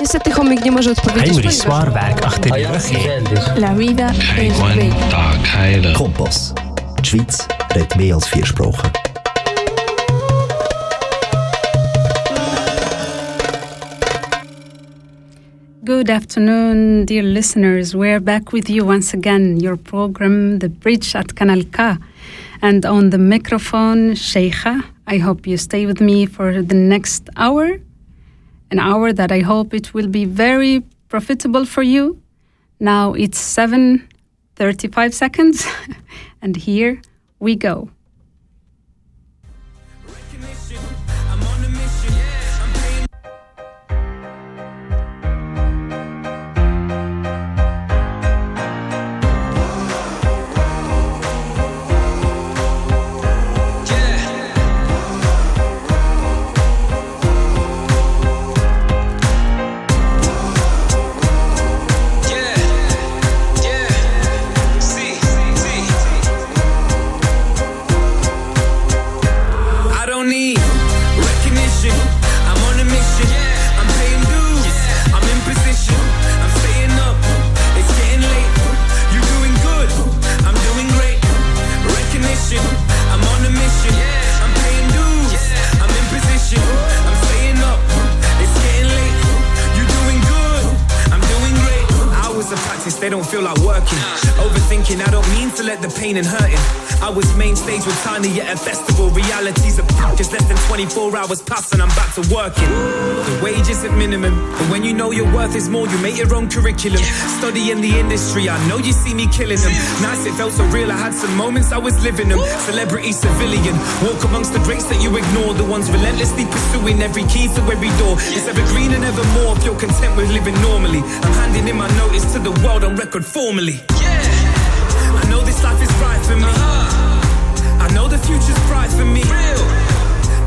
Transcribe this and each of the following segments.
Niestety chomik nie może odpowiedzieć. Heinrich Swarberg, La vida Kompass. Die Schweiz redet mehr als vier Sprachen. Good afternoon, dear listeners. We're back with you once again. Your program, The Bridge at Kanal K. And on the microphone, Cheija. I hope you stay with me for the next hour an hour that I hope it will be very profitable for you. Now it's 7:35 seconds, and here we go. They don't feel like working. Overthinking, I don't mean to let the pain and hurting. I was main stage with Tiny at a festival. Realities of just less than 24 hours pass and I'm back to working. The wage isn't minimum, but when you know your worth is more, you make your own curriculum. Studying the industry, I know you see me killing them. Nice, it felt so real. I had some moments I was living them. Celebrity, civilian, walk amongst the greats that you ignore. The ones relentlessly pursuing every key to every door. It's evergreen and evermore if you're content with living normally. I'm handing in my notice to the world on record formally. Yeah. I know this life is right for me. Uh-huh. I know the future's bright for me. Real.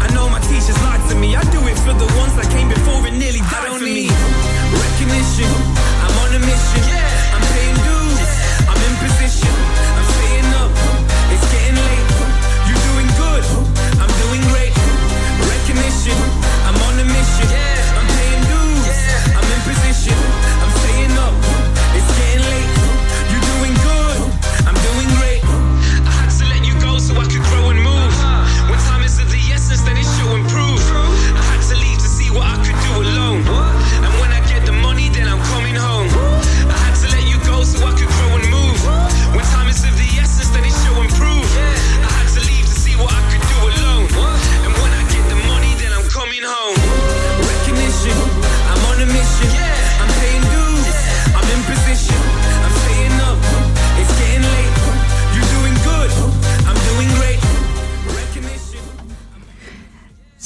I know my teachers lied to me. I do it for the ones that came before and nearly died for me. Recognition, I'm on a mission. Yeah. I'm paying dues. Yeah. I'm in position. I'm staying up. It's getting late. You're doing good. I'm doing great. Recognition,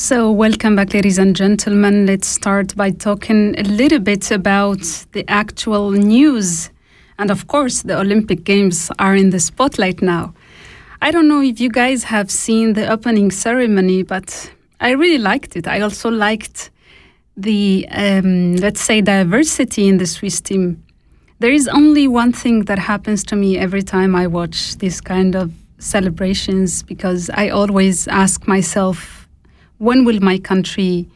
So, welcome back, ladies and gentlemen. Let's start by talking a little bit about the actual news. And of course, the Olympic Games are in the spotlight now. I don't know if you guys have seen the opening ceremony, but I really liked it. I also liked the, um, let's say, diversity in the Swiss team. There is only one thing that happens to me every time I watch this kind of celebrations because I always ask myself, when will my country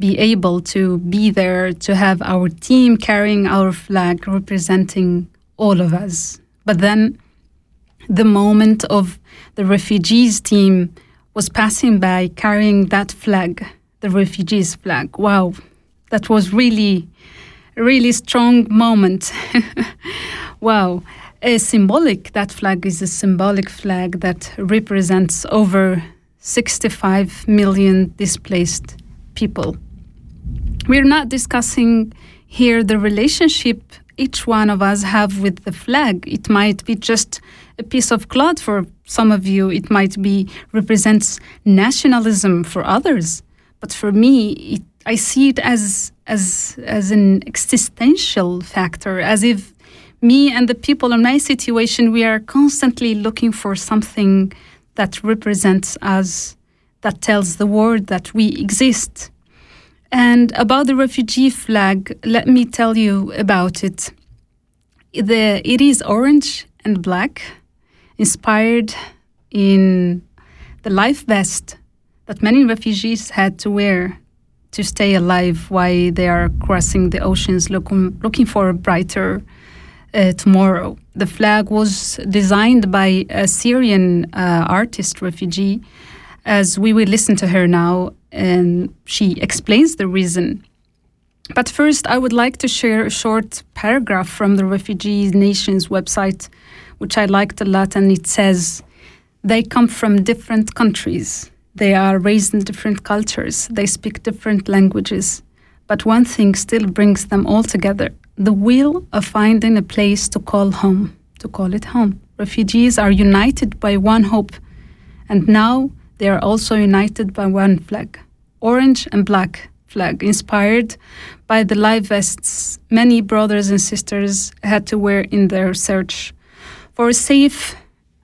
be able to be there to have our team carrying our flag representing all of us? But then the moment of the refugees team was passing by carrying that flag, the refugees flag. Wow, that was really, really strong moment. wow. A symbolic, that flag is a symbolic flag that represents over 65 million displaced people. We're not discussing here the relationship each one of us have with the flag. It might be just a piece of cloth for some of you. It might be represents nationalism for others. But for me, it, I see it as as as an existential factor, as if me and the people in my situation we are constantly looking for something that represents us, that tells the world that we exist. And about the refugee flag, let me tell you about it. The, it is orange and black, inspired in the life vest that many refugees had to wear to stay alive while they are crossing the oceans looking, looking for a brighter uh, tomorrow. The flag was designed by a Syrian uh, artist refugee, as we will listen to her now, and she explains the reason. But first, I would like to share a short paragraph from the Refugee Nations website, which I liked a lot, and it says, They come from different countries. They are raised in different cultures. They speak different languages. But one thing still brings them all together the will of finding a place to call home, to call it home. Refugees are united by one hope, and now they are also united by one flag orange and black flag, inspired by the live vests many brothers and sisters had to wear in their search for a safe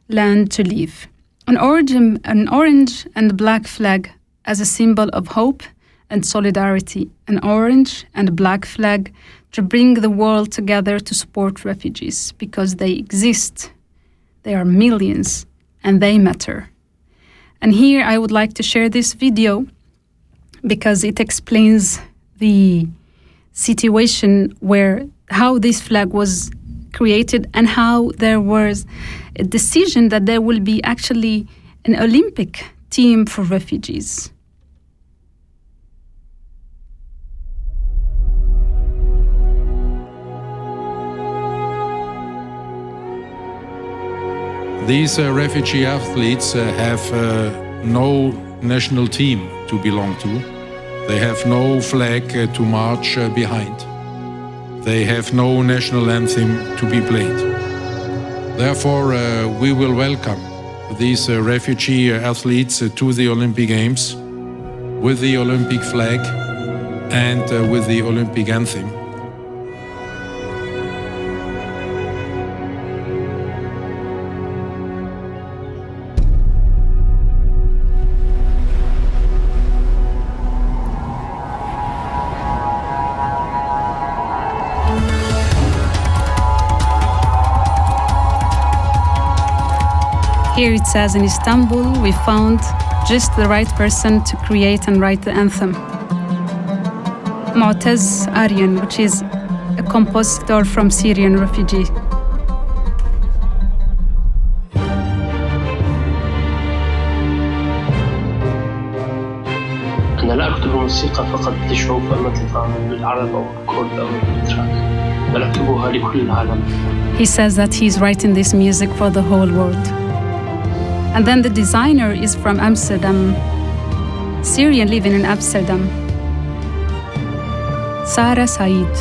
land to live. An orange, an orange and black flag as a symbol of hope and solidarity, an orange and black flag to bring the world together to support refugees because they exist. They are millions and they matter. And here I would like to share this video because it explains the situation where how this flag was created and how there was a decision that there will be actually an Olympic team for refugees. These uh, refugee athletes uh, have uh, no national team to belong to. They have no flag to march behind. They have no national anthem to be played. Therefore, we will welcome these refugee athletes to the Olympic Games with the Olympic flag and with the Olympic anthem. Here it says in Istanbul, we found just the right person to create and write the anthem. Mu'taz Aryan, which is a compositor from Syrian refugee. أنا لا أكتب الموسيقى فقط لشعوب مثل العرب أو الكرد أو الأتراك بل أكتبها لكل العالم. He says that he's writing this music for the whole world. And then the designer is from Amsterdam, Syrian living in Amsterdam. Yara Said.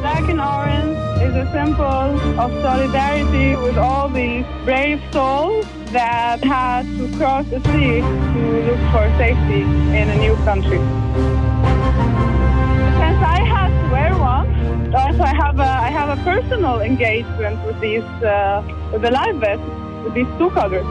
Black and orange is a symbol of solidarity with all these brave souls that had to cross the sea to look for safety in a new country. Since I had to wear one, also I have a I have a personal engagement with these uh, with the live vest with these two colors.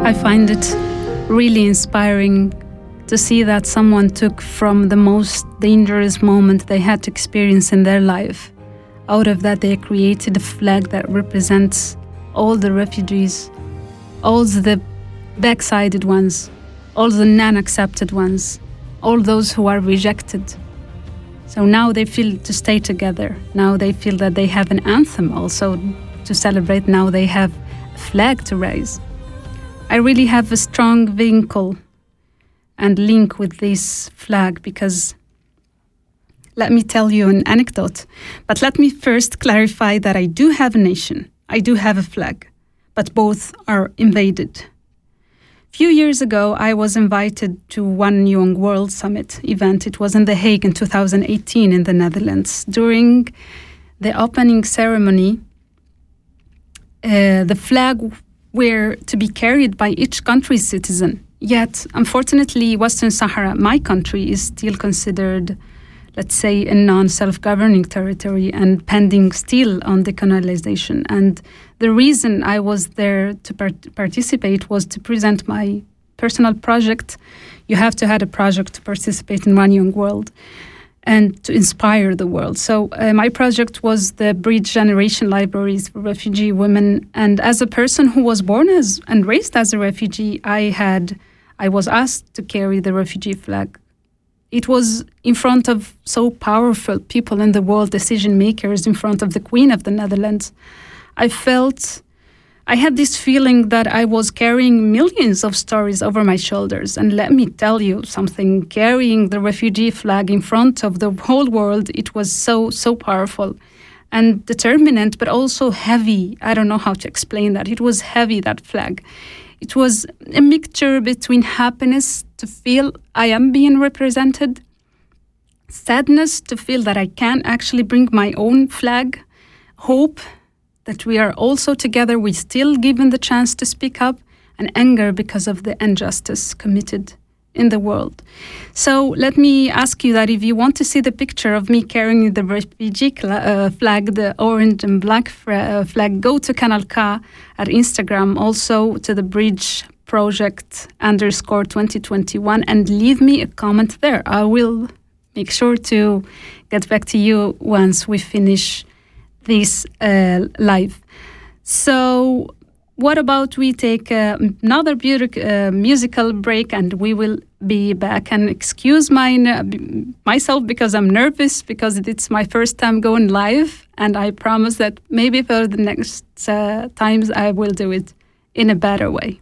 I find it really inspiring to see that someone took from the most dangerous moment they had to experience in their life. Out of that, they created a flag that represents all the refugees, all the backsided ones, all the non accepted ones, all those who are rejected. So now they feel to stay together. Now they feel that they have an anthem also to celebrate. Now they have a flag to raise. I really have a strong vincul and link with this flag because let me tell you an anecdote. But let me first clarify that I do have a nation, I do have a flag, but both are invaded few years ago, I was invited to One Young World Summit event. It was in The Hague in 2018 in the Netherlands. During the opening ceremony, uh, the flag were to be carried by each country's citizen. Yet, unfortunately, Western Sahara, my country, is still considered let's say, a non self governing territory and pending still on decolonization. And the reason I was there to part- participate was to present my personal project. You have to have a project to participate in One Young World. and to inspire the world. So, uh, my project was the Bridge Generation Libraries for Refugee Women. And as a person who was born as and raised as a refugee, I had I was asked to carry the refugee flag. It was in front of so powerful people in the world, decision makers, in front of the Queen of the Netherlands. I felt I had this feeling that I was carrying millions of stories over my shoulders. And let me tell you something carrying the refugee flag in front of the whole world, it was so, so powerful and determinant, but also heavy. I don't know how to explain that. It was heavy, that flag. It was a mixture between happiness to feel I am being represented, sadness to feel that I can actually bring my own flag, hope that we are also together, we still given the chance to speak up, and anger because of the injustice committed in the world. So let me ask you that if you want to see the picture of me carrying the refugee uh, flag, the orange and black uh, flag, go to Kanal K at Instagram, also to the Bridge Project underscore 2021, and leave me a comment there. I will make sure to get back to you once we finish this uh, live. So, what about we take uh, another uh, musical break and we will be back and excuse my, myself because I'm nervous because it's my first time going live and I promise that maybe for the next uh, times I will do it in a better way.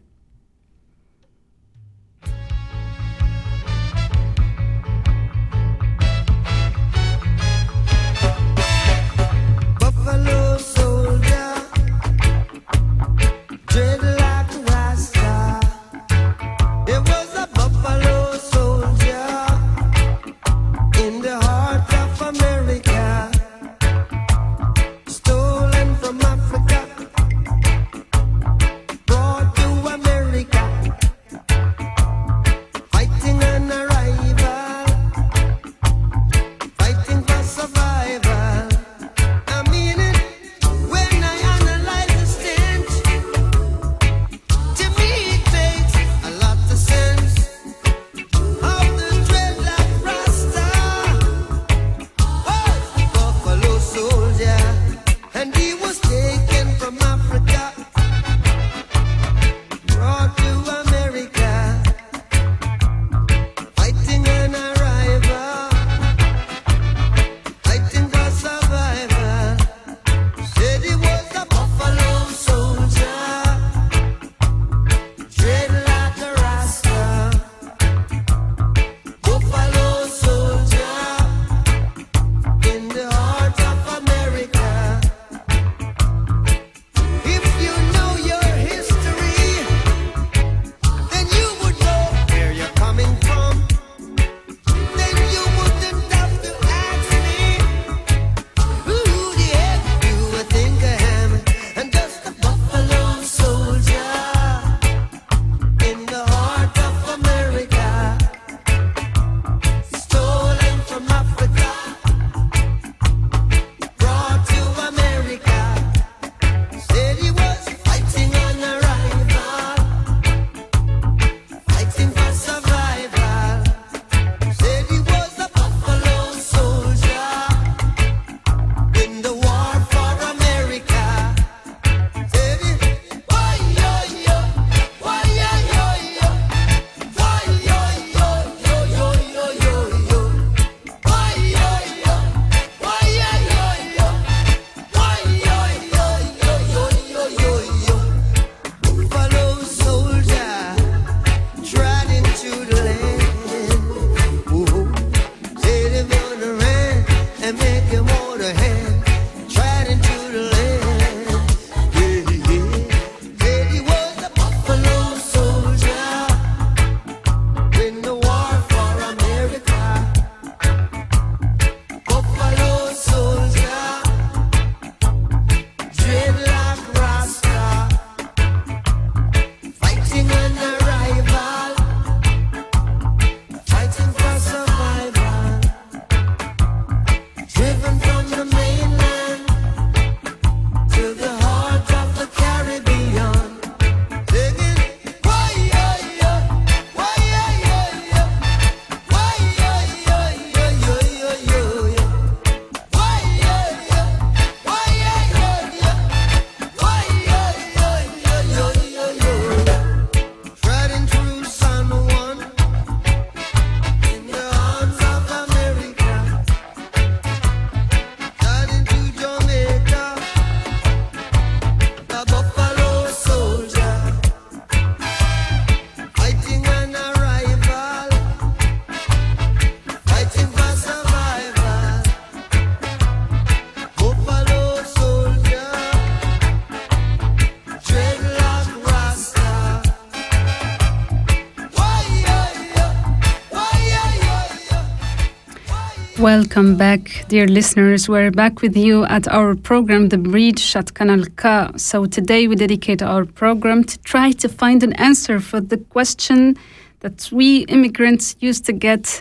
Welcome back, dear listeners. We're back with you at our program, The Bridge at Kanal K. So today we dedicate our program to try to find an answer for the question that we immigrants used to get.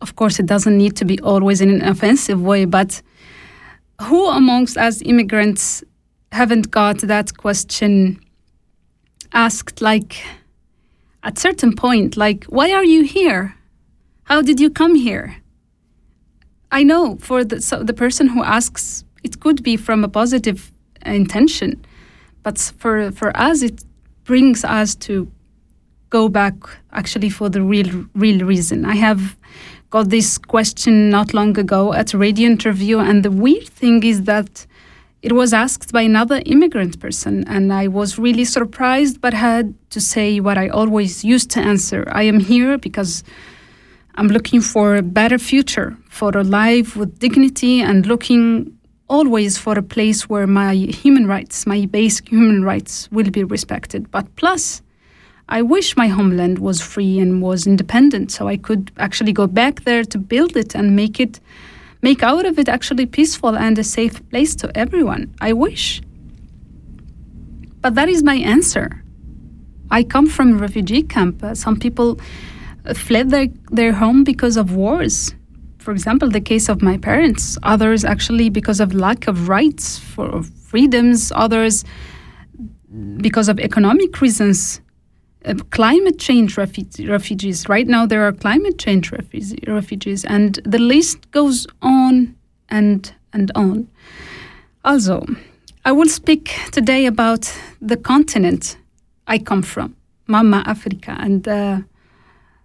Of course, it doesn't need to be always in an offensive way, but who amongst us immigrants haven't got that question asked like at certain point like why are you here how did you come here i know for the so the person who asks it could be from a positive intention but for for us it brings us to go back actually for the real real reason. I have got this question not long ago at a radio interview and the weird thing is that it was asked by another immigrant person, and I was really surprised, but had to say what I always used to answer. I am here because I'm looking for a better future, for a life with dignity, and looking always for a place where my human rights, my basic human rights, will be respected. But plus, I wish my homeland was free and was independent so I could actually go back there to build it and make it make out of it actually peaceful and a safe place to everyone. I wish. But that is my answer. I come from a refugee camp. Some people fled their, their home because of wars. For example, the case of my parents. Others actually because of lack of rights for freedoms. Others because of economic reasons. Uh, climate change refu- refugees. Right now, there are climate change refugees, refugees, and the list goes on and and on. Also, I will speak today about the continent I come from, Mama Africa, and uh,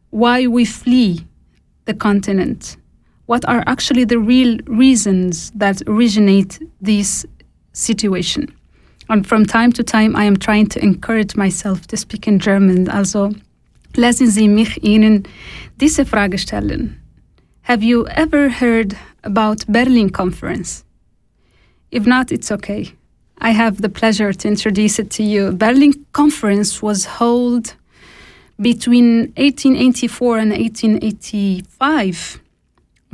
why we flee the continent. What are actually the real reasons that originate this situation? And from time to time, I am trying to encourage myself to speak in German. Also, lassen Sie mich Ihnen diese Frage stellen. Have you ever heard about Berlin Conference? If not, it's okay. I have the pleasure to introduce it to you. Berlin Conference was held between 1884 and 1885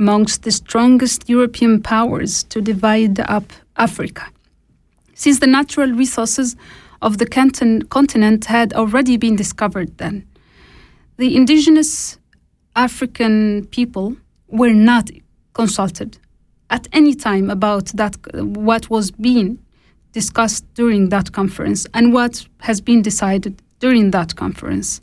amongst the strongest European powers to divide up Africa since the natural resources of the continent had already been discovered then. The indigenous African people were not consulted at any time about that what was being discussed during that conference and what has been decided during that conference.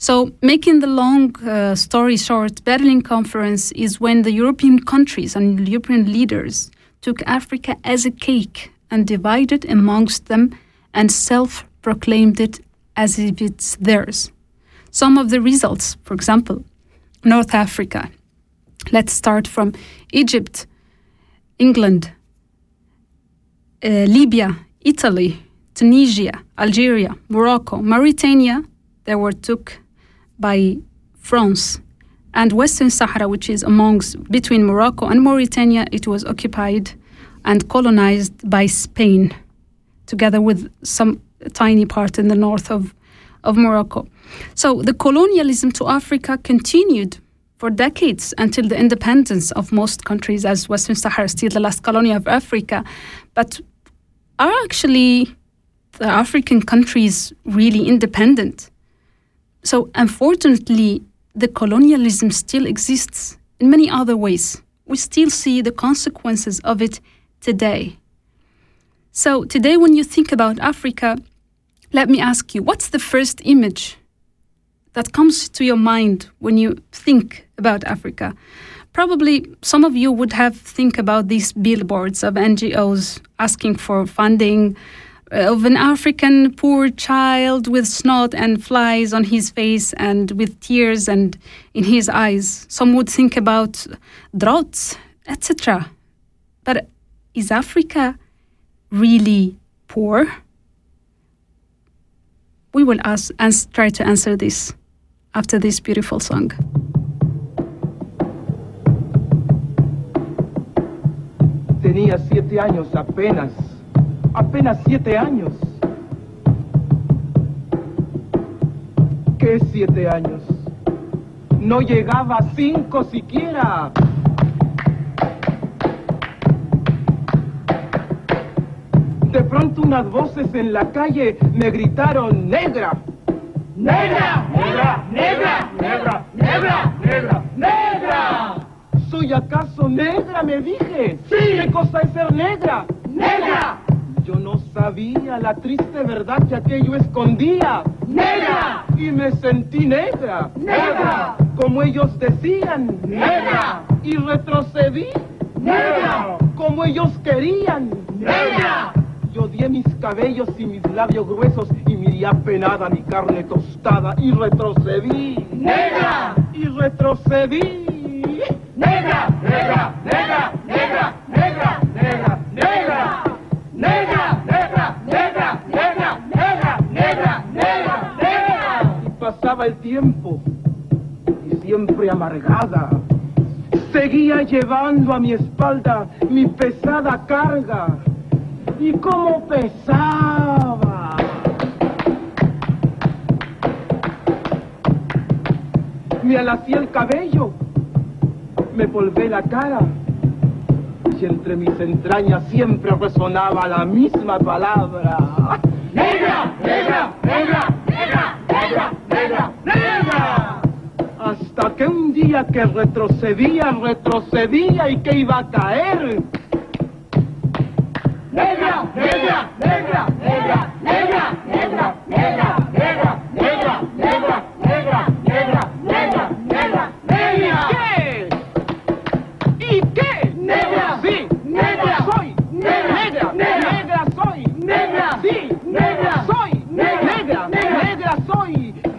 So, making the long uh, story short, Berlin Conference is when the European countries and European leaders took Africa as a cake and divided amongst them and self proclaimed it as if it's theirs. Some of the results, for example, North Africa. Let's start from Egypt, England, uh, Libya, Italy, Tunisia, Algeria, Morocco, Mauritania, they were took by France, and Western Sahara, which is amongst between Morocco and Mauritania, it was occupied and colonized by Spain, together with some tiny part in the north of, of Morocco. So the colonialism to Africa continued for decades until the independence of most countries, as Western Sahara is still the last colony of Africa. But are actually the African countries really independent? So, unfortunately, the colonialism still exists in many other ways. We still see the consequences of it today. So, today, when you think about Africa, let me ask you what's the first image that comes to your mind when you think about Africa? Probably some of you would have think about these billboards of NGOs asking for funding Uh, of an African poor child with snot and flies on his face and with tears and in his eyes. Some would think about droughts, etc. But is Africa really poor? We will ask and try to answer this after this beautiful song. Tenía siete años apenas, apenas siete años. ¿Qué siete años? No llegaba a cinco siquiera. De pronto unas voces en la calle me gritaron, negra, negra, negra, negra, negra, negra, negra, negra. ¿Soy acaso negra? Me dije. Sí. ¿Qué cosa es ser negra? Negra. Yo no sabía la triste verdad que aquello escondía. ¡Negra! Y me sentí negra. ¡Negra! Como ellos decían. ¡Negra! Y retrocedí. ¡Negra! Como ellos querían. ¡Negra! Yo odié mis cabellos y mis labios gruesos y miré apenada mi carne tostada y retrocedí. ¡Negra! Y retrocedí. ¡Negra! ¡Negra! ¡Negra! El tiempo y siempre amargada. Seguía llevando a mi espalda mi pesada carga. Y cómo pesaba. Me alací el cabello, me polvé la cara. Y entre mis entrañas siempre resonaba la misma palabra. ¡Negra! ¡Negra! ¡Negra! negra, negra, negra, negra. Hasta que un día que retrocedía, retrocedía y que iba a caer. negra, negra, negra, negra, negra, negra, negra. negra.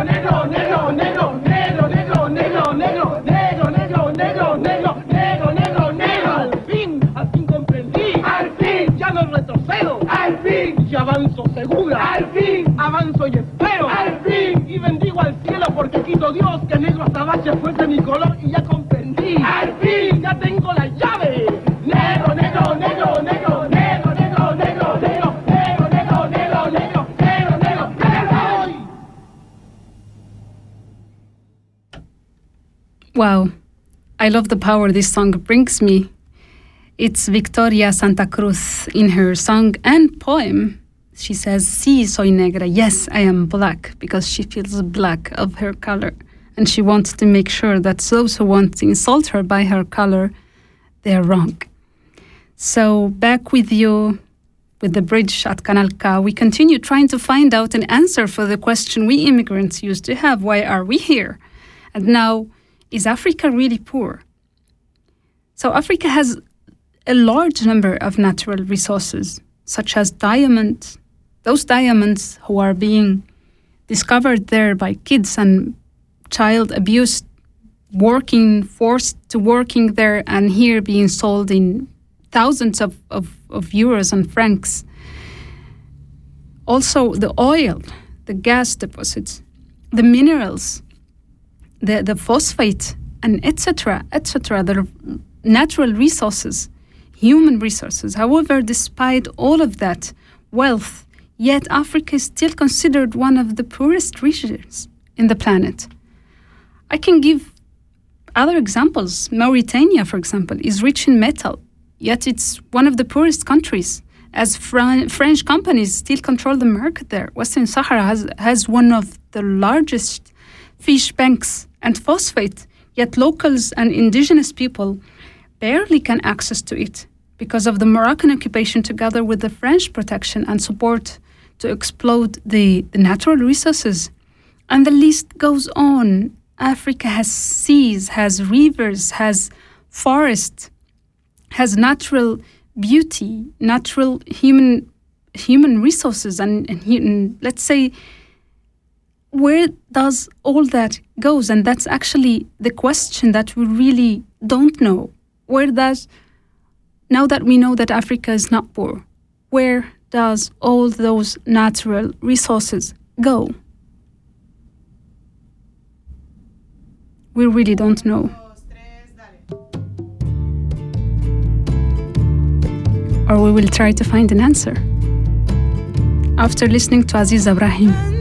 negro, negro, avanzo y espero. Al fin, y bendigo al cielo porque quiso Dios que negro azabache fuese mi color y ya comprendí. Al fin, ya tengo la llave. Negro, negro, negro, negro, negro, negro, negro, negro, negro, negro, negro, negro, negro, negro, negro. Wow. I love the power this song brings me. It's Victoria Santa Cruz in her song and poem. She says, Sí, soy negra. Yes, I am black, because she feels black of her color. And she wants to make sure that those who want to insult her by her color, they are wrong. So, back with you with the bridge at Kanal K, we continue trying to find out an answer for the question we immigrants used to have why are we here? And now, is Africa really poor? So, Africa has a large number of natural resources, such as diamonds. Those diamonds who are being discovered there by kids and child abuse, working, forced to working there, and here being sold in thousands of, of, of euros and francs. Also, the oil, the gas deposits, the minerals, the, the phosphate, and etc., etc., the natural resources, human resources. However, despite all of that wealth, yet Africa is still considered one of the poorest regions in the planet. I can give other examples. Mauritania, for example, is rich in metal, yet it's one of the poorest countries. As Fran- French companies still control the market there, Western Sahara has, has one of the largest fish banks and phosphate, yet locals and indigenous people barely can access to it because of the Moroccan occupation together with the French protection and support to exploit the, the natural resources. And the list goes on. Africa has seas, has rivers, has forests, has natural beauty, natural human human resources, and, and human, let's say where does all that goes? And that's actually the question that we really don't know. Where does now that we know that Africa is not poor, where does all those natural resources go? We really don't know. or we will try to find an answer. After listening to Aziz Ibrahim.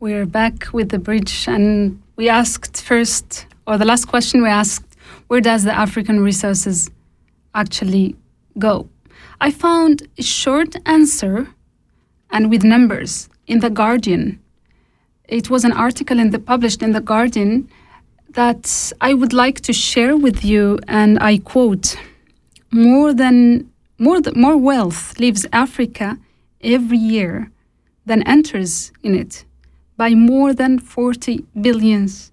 We're back with the bridge, and we asked first, or the last question we asked, where does the African resources actually go? I found a short answer and with numbers in The Guardian. It was an article in the, published in The Guardian that I would like to share with you, and I quote More than more, th- more wealth leaves Africa every year than enters in it by more than 40 billions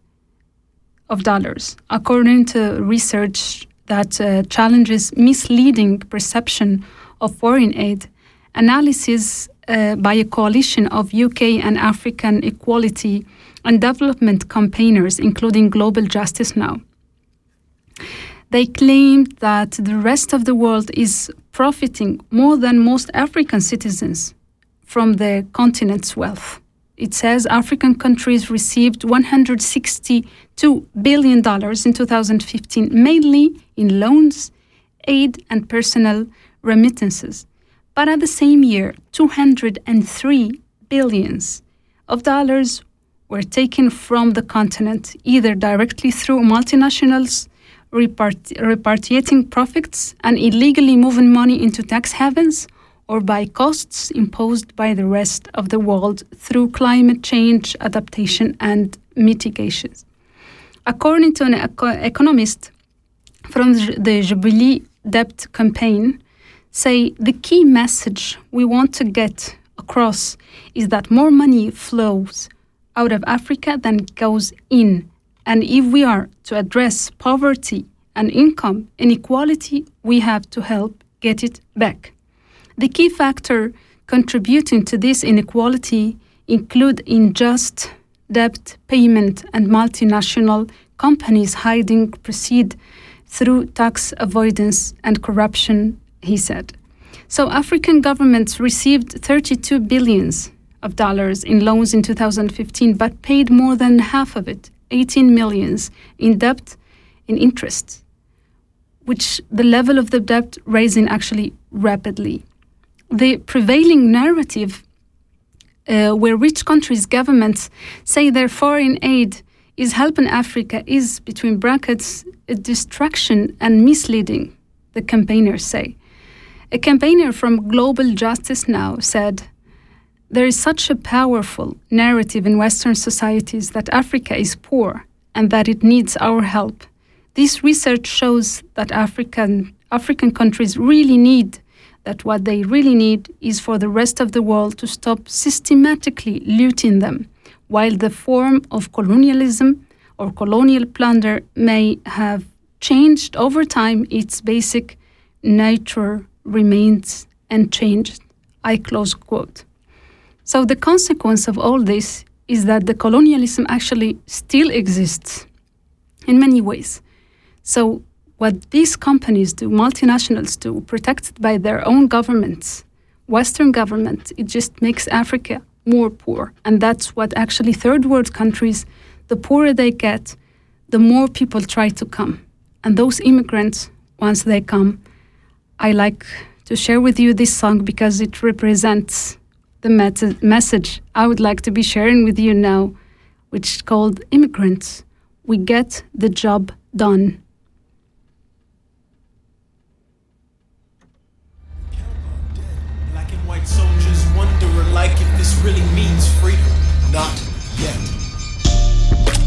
of dollars, according to research that uh, challenges misleading perception of foreign aid. Analysis uh, by a coalition of UK and African equality and development campaigners, including Global Justice Now. They claimed that the rest of the world is profiting more than most African citizens from the continent's wealth. It says African countries received $162 billion in 2015, mainly in loans, aid, and personal remittances. But at the same year, 203 billions of dollars were taken from the continent, either directly through multinationals repart- repatriating profits and illegally moving money into tax havens, or by costs imposed by the rest of the world through climate change adaptation and mitigations. According to an eco- economist from the Jubilee Debt Campaign, say the key message we want to get across is that more money flows out of Africa than goes in. And if we are to address poverty and income inequality, we have to help get it back. The key factor contributing to this inequality include unjust debt payment and multinational companies hiding proceed through tax avoidance and corruption, he said. So African governments received 32 billions of dollars in loans in 2015 but paid more than half of it, 18 millions in debt in interest, which the level of the debt rising actually rapidly. The prevailing narrative uh, where rich countries' governments say their foreign aid is helping Africa is, between brackets, a distraction and misleading, the campaigners say. A campaigner from Global Justice Now said, There is such a powerful narrative in Western societies that Africa is poor and that it needs our help. This research shows that African, African countries really need that what they really need is for the rest of the world to stop systematically looting them, while the form of colonialism or colonial plunder may have changed over time, its basic nature remains unchanged. I close quote. So the consequence of all this is that the colonialism actually still exists in many ways. So what these companies do, multinationals do, protected by their own governments, Western government, it just makes Africa more poor. And that's what actually third world countries, the poorer they get, the more people try to come. And those immigrants, once they come, I like to share with you this song because it represents the met- message I would like to be sharing with you now, which is called Immigrants. We get the job done. Black and white soldiers wonder alike if this really means freedom. Not yet.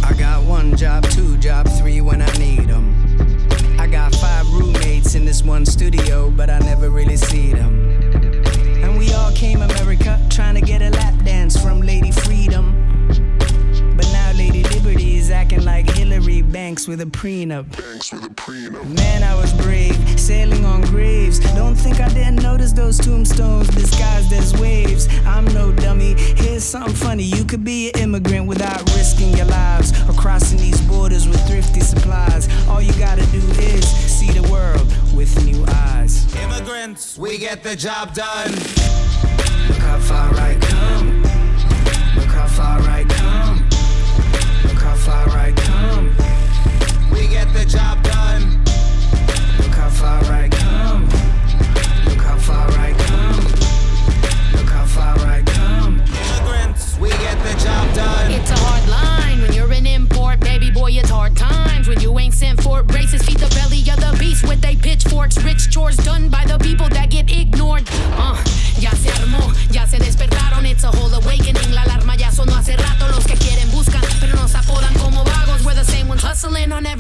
I got one job, two job, three when I need them. I got five roommates in this one studio, but I never really see them. And we all came America trying to get a lap dance from Lady Freedom. But now Lady Liberty is acting like Hillary Banks with a prenup. Man, I was brave, sailing on graves. Don't think I didn't notice those tombstones disguised as waves. I'm no dummy. Here's something funny. You could be an immigrant without risking your lives or crossing these borders with thrifty supplies. All you gotta do is see the world with new eyes. Immigrants, we get the job done. Look how far I come. Look how far I come. Look how far I come. We get the job done. Look how far I come. Look how far I come. Look how far I come. Immigrants, we get the job done. It's a hard line when you're an import, baby boy. It's hard times when you ain't sent for braces. Feed the belly of the beast with they pitchforks. Rich chores done by the people that get ignored.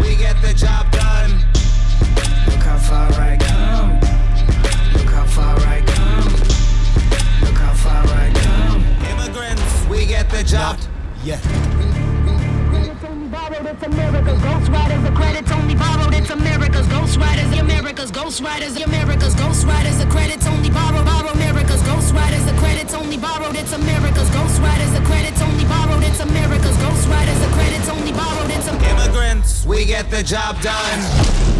We get the job done. Look how far I come. Look how far I come. Look how far I come. Immigrants, we get the job. Yet. It's America's ghost riders. The credits only borrowed. It's America's ghost riders. The America's ghost riders. The America's ghost riders. The credits only borrowed. Borrow America's ghost riders. The credits only borrowed. It's America's ghost riders. The credits only borrowed. It's America's ghost riders. The credits only borrowed. It's Immigrants, we get the job done.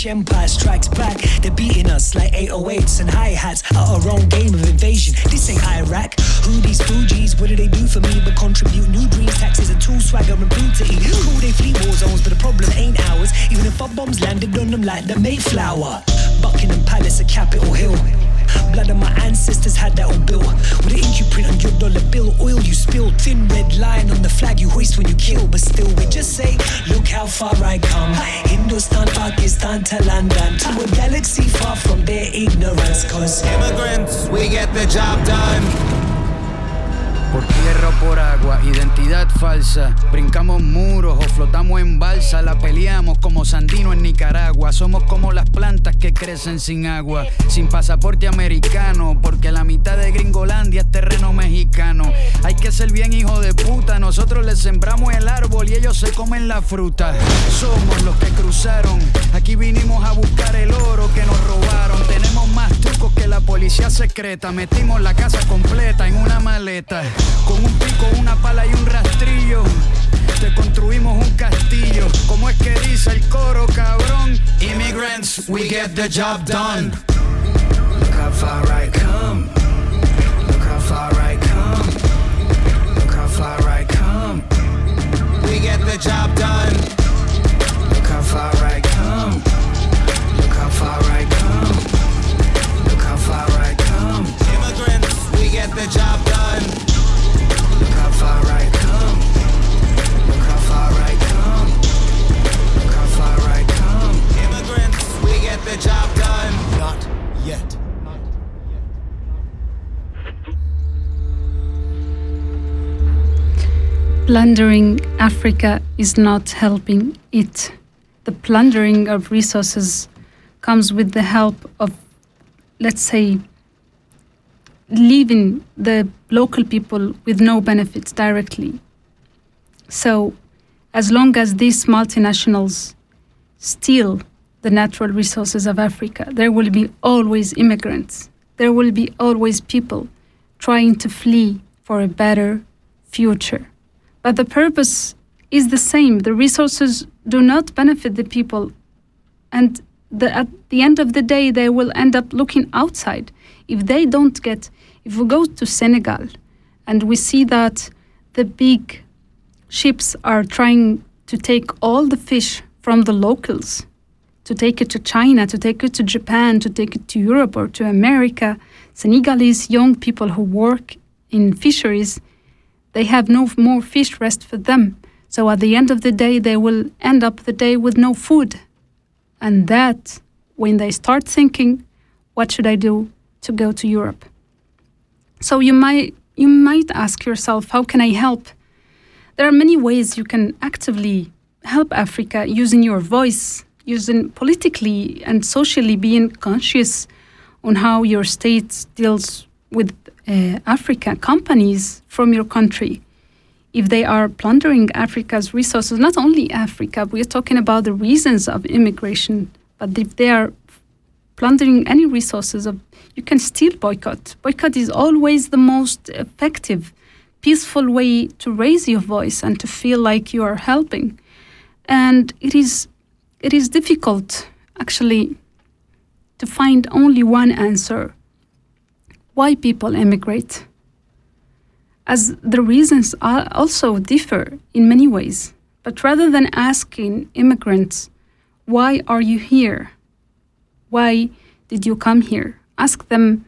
British Empire strikes back. They're beating us like 808s and hi hats. At our own game of invasion. This ain't Iraq. Who these Fugees? What do they do for me but contribute new dreams, taxes, and tool swagger and eat? Cool, they flee war zones, but the problem ain't ours. Even if our bombs landed on them like the Mayflower. Buckingham Palace, a Capitol Hill. Blood of my ancestors had that old bill. With an ink print on your dollar bill, oil you spill, thin red line on the flag you hoist when you kill. But still, we just say, look how far I come. Hindustan, Pakistan to London, to a galaxy far from their ignorance. Cause Immigrants, we get the job done. Por tierra o por agua, identidad falsa. Brincamos muros o flotamos en balsa. La peleamos como Sandino en Nicaragua. Somos como las plantas que crecen sin agua. Sin pasaporte americano, porque la mitad de Gringolandia es terreno mexicano. Hay que ser bien hijo de puta. Nosotros les sembramos el árbol y ellos se comen la fruta. Somos los que cruzaron. Aquí vinimos a buscar el oro que nos robaron. Tenemos más que la policía secreta. Metimos la casa completa en una maleta. Con un pico, una pala y un rastrillo. Te construimos un castillo. Como es que dice el coro, cabrón? Immigrants, we get the job done. Look how far I come. Look how far I come. Look how far I come. We get the job done. Look how far I the job done. Look how far I come. Look how far I come. Look how far I come. Immigrants, we get the job done. Not yet. Plundering Africa is not helping it. The plundering of resources comes with the help of, let's say, leaving the local people with no benefits directly. So, as long as these multinationals steal the natural resources of Africa, there will be always immigrants. There will be always people trying to flee for a better future. But the purpose is the same. The resources do not benefit the people. And the, at the end of the day, they will end up looking outside. If they don't get, if we go to Senegal and we see that the big ships are trying to take all the fish from the locals, to take it to China, to take it to Japan, to take it to Europe or to America, Senegalese young people who work in fisheries they have no more fish rest for them. So at the end of the day, they will end up the day with no food. And that, when they start thinking, what should I do to go to Europe? So you might you might ask yourself, how can I help? There are many ways you can actively help Africa using your voice, using politically and socially being conscious on how your state deals with uh, Africa companies from your country, if they are plundering Africa's resources, not only Africa, we're talking about the reasons of immigration, but if they are plundering any resources of you can still boycott. Boycott is always the most effective, peaceful way to raise your voice and to feel like you are helping. And it is it is difficult actually to find only one answer why people emigrate, as the reasons are also differ in many ways. But rather than asking immigrants, why are you here? Why did you come here? Ask them,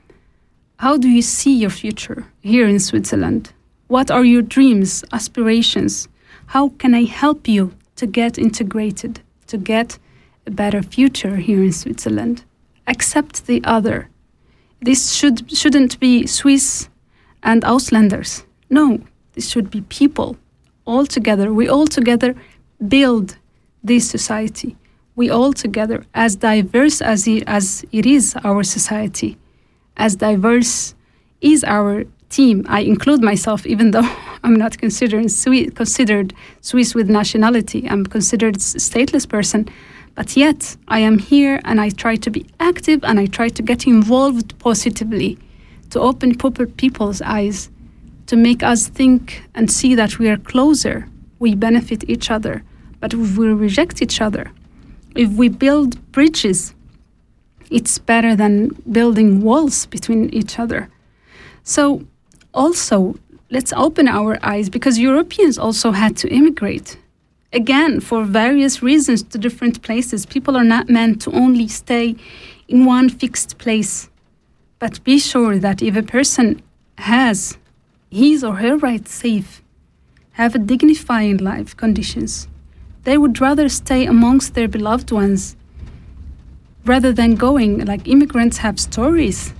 how do you see your future here in Switzerland? What are your dreams, aspirations? How can I help you to get integrated, to get a better future here in Switzerland? Accept the other this should shouldn't be Swiss and Ausländers. No, this should be people all together. We all together build this society. We all together, as diverse as it, as it is our society, as diverse is our team. I include myself, even though I'm not considered Swiss, considered Swiss with nationality. I'm considered stateless person. But yet, I am here and I try to be active and I try to get involved positively, to open people's eyes, to make us think and see that we are closer, we benefit each other But we reject each other, if we build bridges, it's better than building walls between each other. So, also, let's open our eyes because Europeans also had to immigrate. Again, for various reasons to different places. People are not meant to only stay in one fixed place. But be sure that if a person has his or her rights safe, have a dignified life conditions, they would rather stay amongst their beloved ones rather than going. Like immigrants have stories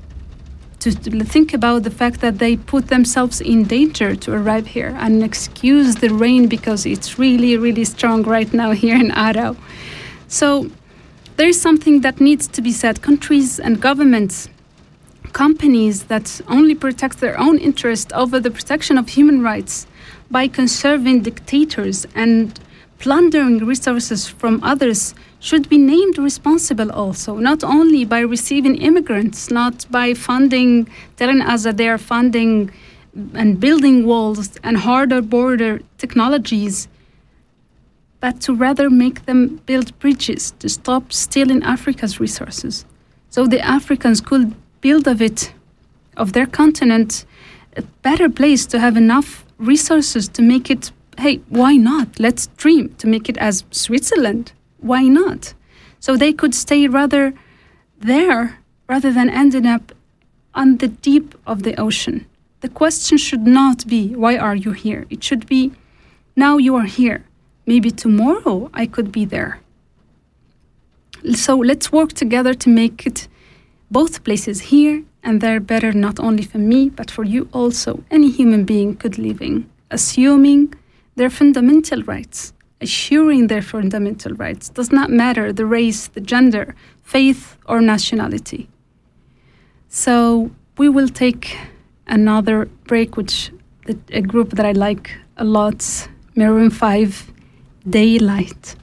to, to think about the fact that they put themselves in danger to arrive here and excuse the rain because it's really, really strong right now here in Aarau. So there is something that needs to be said. Countries and governments, companies that only protect their own interest over the protection of human rights by conserving dictators and plundering resources from others should be named responsible also, not only by receiving immigrants, not by funding, telling us that they are funding and building walls and harder border technologies, but to rather make them build bridges to stop stealing Africa's resources. So the Africans could build of it, of their continent, a better place to have enough resources to make it hey, why not? Let's dream to make it as Switzerland. Why not? So they could stay rather there rather than ending up on the deep of the ocean. The question should not be, why are you here? It should be, now you are here. Maybe tomorrow I could be there. So let's work together to make it both places here and there better, not only for me, but for you also. Any human being could live in, assuming their fundamental rights, assuring their fundamental rights. Does not matter the race, the gender, faith, or nationality. So we will take another break, which a group that I like a lot, Maroon 5, Daylight.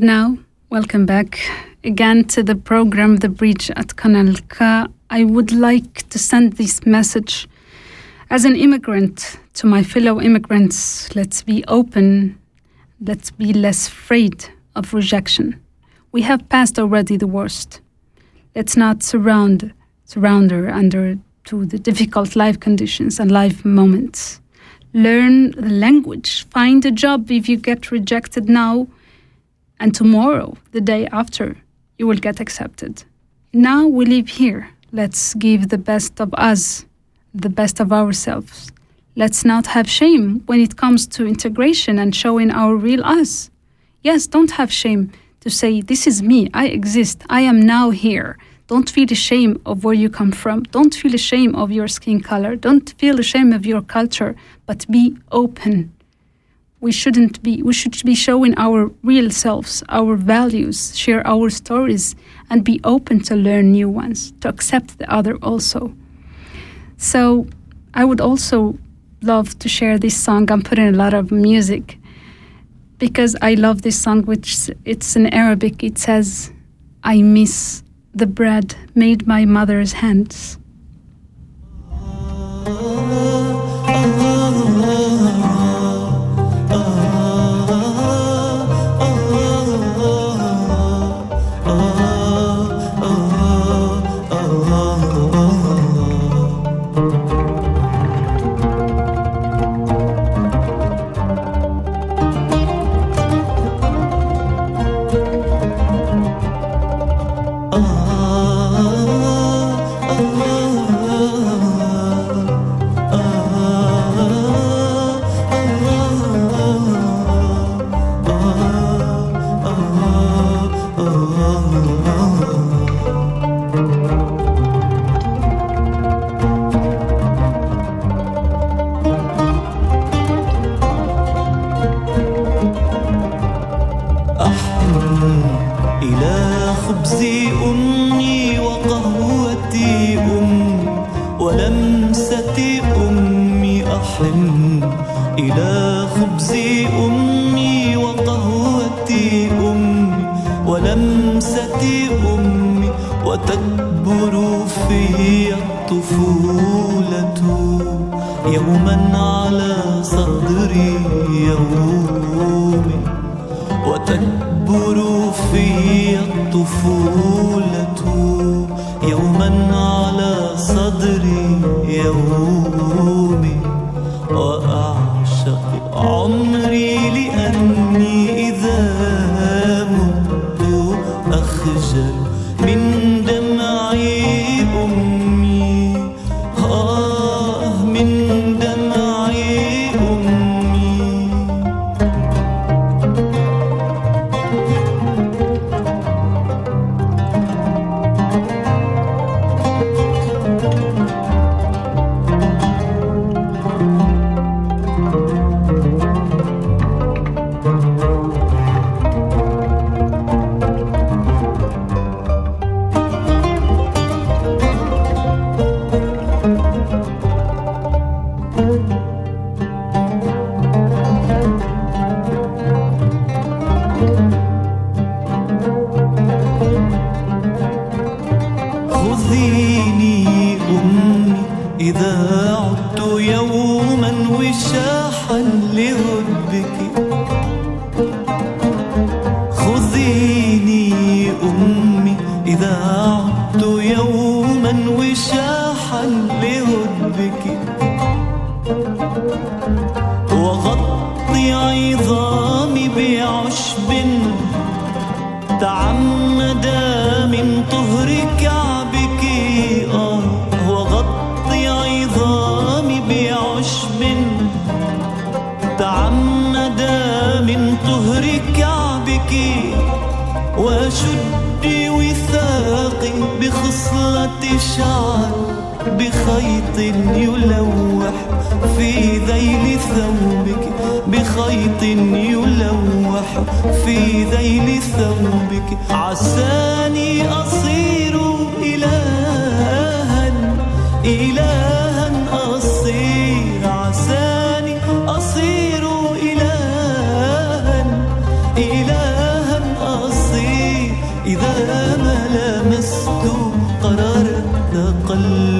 And now, welcome back again to the program The Bridge at Kanal K. I would like to send this message as an immigrant to my fellow immigrants. Let's be open, let's be less afraid of rejection. We have passed already the worst. Let's not surround surrender under to the difficult life conditions and life moments. Learn the language, find a job if you get rejected now and tomorrow, the day after, you will get accepted. Now we live here. Let's give the best of us, the best of ourselves. Let's not have shame when it comes to integration and showing our real us. Yes, don't have shame to say, This is me, I exist, I am now here. Don't feel ashamed of where you come from. Don't feel ashamed of your skin color. Don't feel ashamed of your culture, but be open we shouldn't be we should be showing our real selves our values share our stories and be open to learn new ones to accept the other also. So i would also love to share this song. I'm putting a lot of music because i love this song which it's in arabic. It says i miss the bread made by mother's hands ah. خذيني أمي إذا عدت يوما وشاحا لهدك خذيني أمي إذا عدت يوما وشاحا لهدك وغطي عظامي بعشب تعمد وشدي وثاقي بخصلة شعر بخيط يلوح في ذيل ثوبك بخيط يلوح في ذيل ثوبك. عساني أصير 恨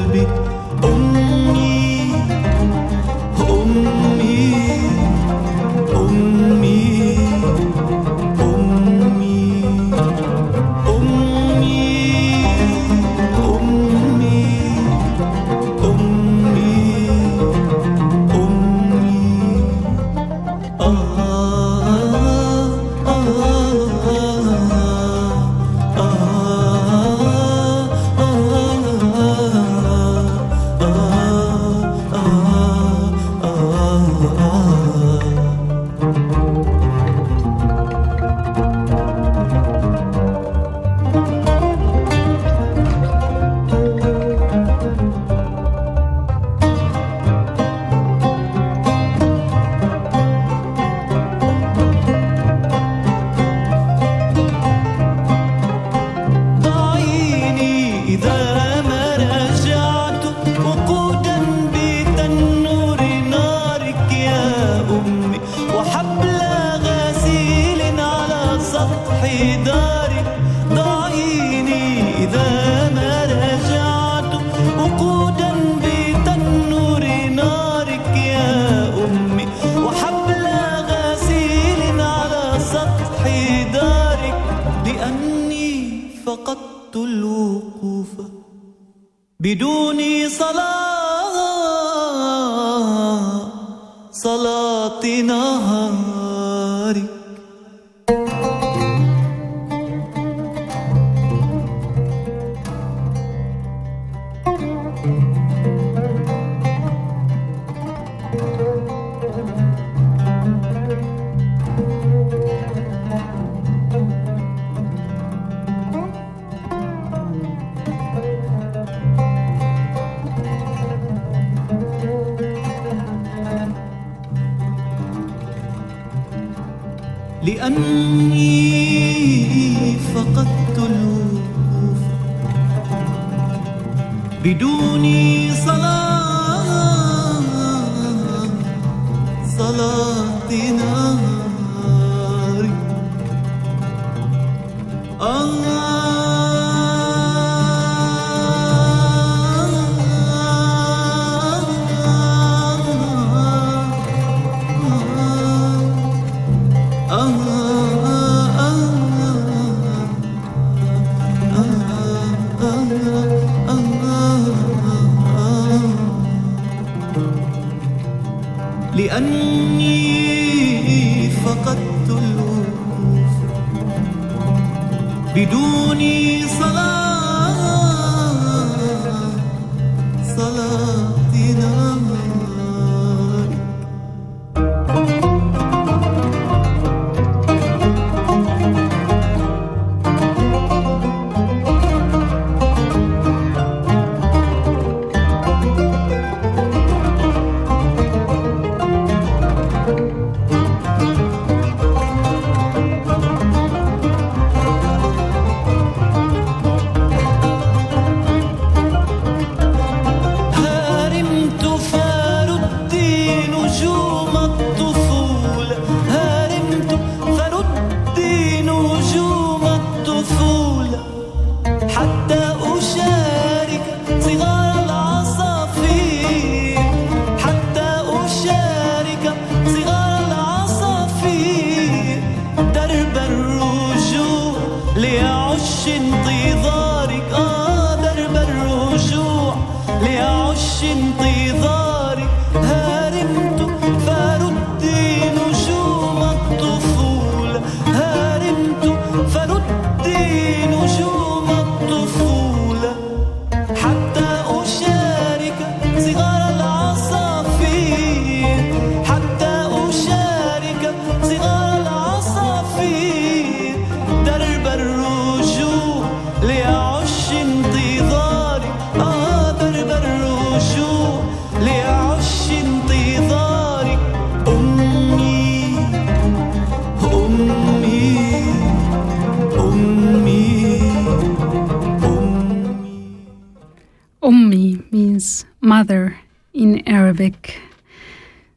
mother in Arabic.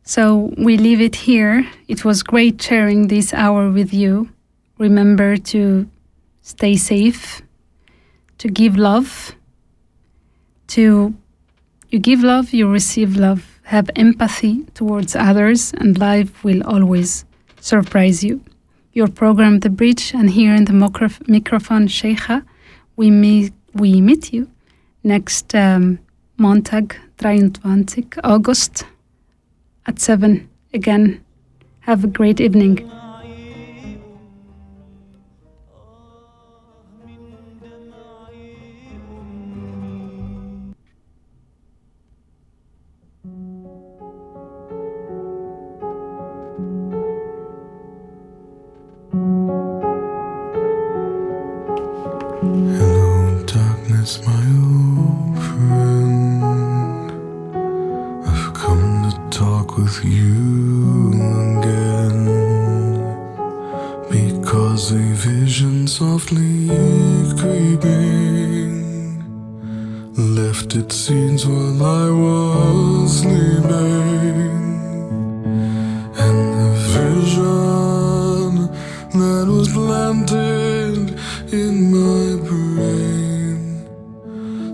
So we leave it here. It was great sharing this hour with you. Remember to stay safe, to give love, to you give love, you receive love. Have empathy towards others, and life will always surprise you. Your program, The Bridge, and here in the micro- microphone, Cheija, we meet, we meet you next um, Montag, 23 August at 7 again. Have a great evening.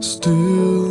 Still